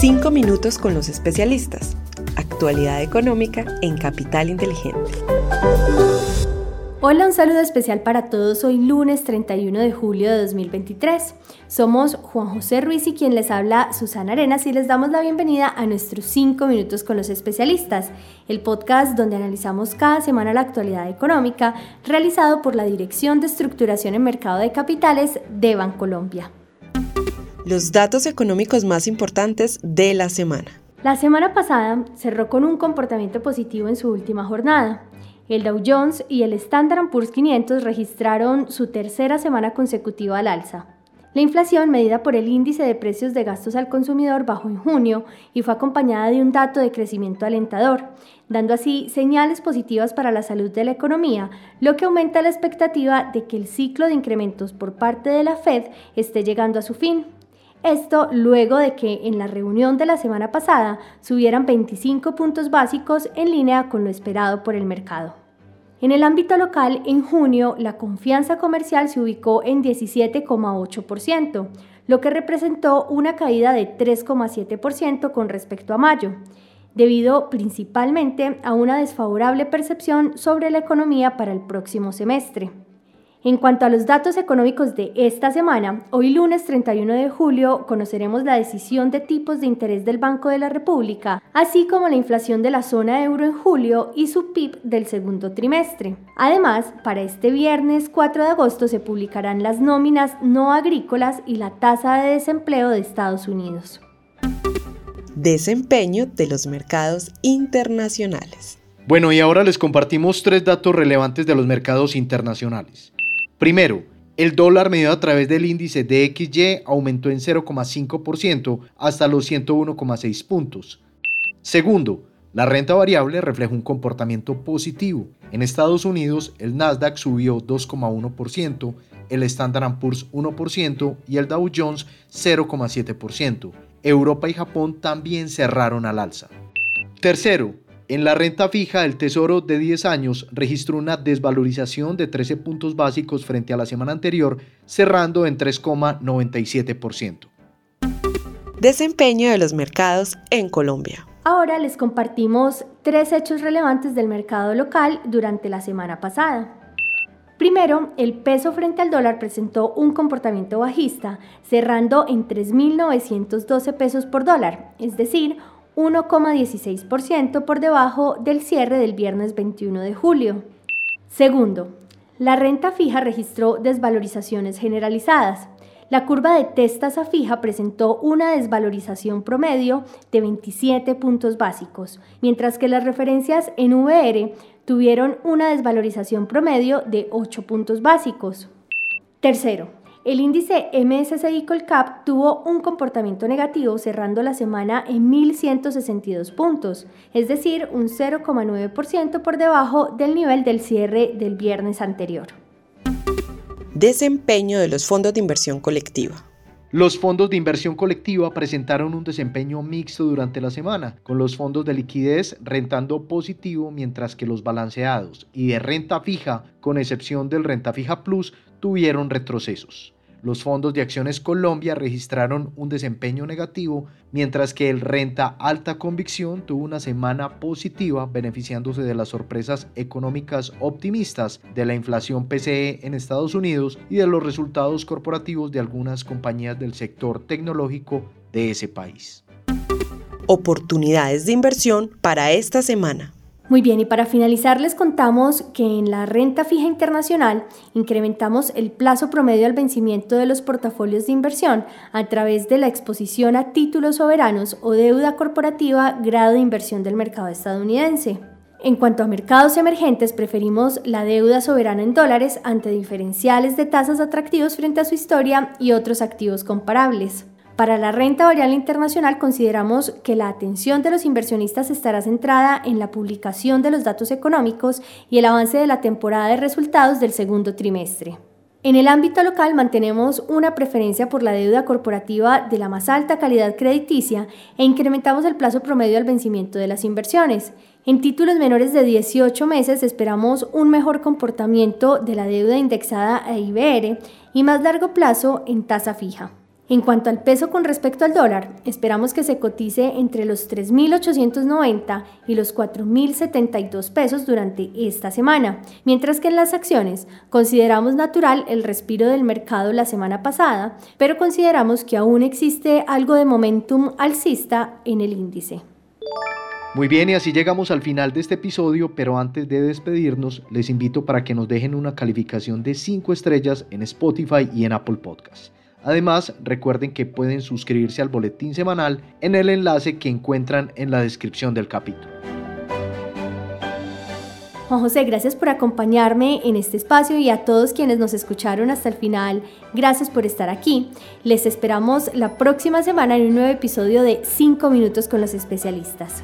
Cinco minutos con los especialistas. Actualidad económica en Capital Inteligente. Hola, un saludo especial para todos. Hoy lunes 31 de julio de 2023. Somos Juan José Ruiz y quien les habla Susana Arenas y les damos la bienvenida a nuestros 5 minutos con los especialistas, el podcast donde analizamos cada semana la actualidad económica realizado por la Dirección de Estructuración en Mercado de Capitales de Bancolombia. Los datos económicos más importantes de la semana. La semana pasada cerró con un comportamiento positivo en su última jornada. El Dow Jones y el Standard Poor's 500 registraron su tercera semana consecutiva al alza. La inflación medida por el índice de precios de gastos al consumidor bajó en junio y fue acompañada de un dato de crecimiento alentador, dando así señales positivas para la salud de la economía, lo que aumenta la expectativa de que el ciclo de incrementos por parte de la Fed esté llegando a su fin. Esto luego de que en la reunión de la semana pasada subieran 25 puntos básicos en línea con lo esperado por el mercado. En el ámbito local, en junio, la confianza comercial se ubicó en 17,8%, lo que representó una caída de 3,7% con respecto a mayo, debido principalmente a una desfavorable percepción sobre la economía para el próximo semestre. En cuanto a los datos económicos de esta semana, hoy lunes 31 de julio conoceremos la decisión de tipos de interés del Banco de la República, así como la inflación de la zona euro en julio y su PIB del segundo trimestre. Además, para este viernes 4 de agosto se publicarán las nóminas no agrícolas y la tasa de desempleo de Estados Unidos. Desempeño de los mercados internacionales. Bueno, y ahora les compartimos tres datos relevantes de los mercados internacionales. Primero, el dólar medido a través del índice DXY aumentó en 0,5% hasta los 101,6 puntos. Segundo, la renta variable refleja un comportamiento positivo. En Estados Unidos, el Nasdaq subió 2,1%, el Standard Poor's 1% y el Dow Jones 0,7%. Europa y Japón también cerraron al alza. Tercero, en la renta fija, el Tesoro de 10 años registró una desvalorización de 13 puntos básicos frente a la semana anterior, cerrando en 3,97%. Desempeño de los mercados en Colombia. Ahora les compartimos tres hechos relevantes del mercado local durante la semana pasada. Primero, el peso frente al dólar presentó un comportamiento bajista, cerrando en 3.912 pesos por dólar, es decir, 1,16% por debajo del cierre del viernes 21 de julio. Segundo, la renta fija registró desvalorizaciones generalizadas. La curva de test a fija presentó una desvalorización promedio de 27 puntos básicos, mientras que las referencias en VR tuvieron una desvalorización promedio de 8 puntos básicos. Tercero, el índice MSCI Colcap tuvo un comportamiento negativo cerrando la semana en 1.162 puntos, es decir, un 0,9% por debajo del nivel del cierre del viernes anterior. Desempeño de los fondos de inversión colectiva. Los fondos de inversión colectiva presentaron un desempeño mixto durante la semana, con los fondos de liquidez rentando positivo mientras que los balanceados y de renta fija, con excepción del renta fija plus, tuvieron retrocesos. Los fondos de acciones Colombia registraron un desempeño negativo, mientras que el Renta Alta Convicción tuvo una semana positiva beneficiándose de las sorpresas económicas optimistas de la inflación PCE en Estados Unidos y de los resultados corporativos de algunas compañías del sector tecnológico de ese país. Oportunidades de inversión para esta semana. Muy bien, y para finalizar les contamos que en la renta fija internacional incrementamos el plazo promedio al vencimiento de los portafolios de inversión a través de la exposición a títulos soberanos o deuda corporativa grado de inversión del mercado estadounidense. En cuanto a mercados emergentes, preferimos la deuda soberana en dólares ante diferenciales de tasas atractivos frente a su historia y otros activos comparables. Para la renta variable internacional consideramos que la atención de los inversionistas estará centrada en la publicación de los datos económicos y el avance de la temporada de resultados del segundo trimestre. En el ámbito local mantenemos una preferencia por la deuda corporativa de la más alta calidad crediticia e incrementamos el plazo promedio al vencimiento de las inversiones. En títulos menores de 18 meses esperamos un mejor comportamiento de la deuda indexada a IBR y más largo plazo en tasa fija. En cuanto al peso con respecto al dólar, esperamos que se cotice entre los 3.890 y los 4.072 pesos durante esta semana, mientras que en las acciones consideramos natural el respiro del mercado la semana pasada, pero consideramos que aún existe algo de momentum alcista en el índice. Muy bien, y así llegamos al final de este episodio, pero antes de despedirnos, les invito para que nos dejen una calificación de 5 estrellas en Spotify y en Apple Podcasts. Además, recuerden que pueden suscribirse al boletín semanal en el enlace que encuentran en la descripción del capítulo. Juan José, gracias por acompañarme en este espacio y a todos quienes nos escucharon hasta el final, gracias por estar aquí. Les esperamos la próxima semana en un nuevo episodio de 5 minutos con los especialistas.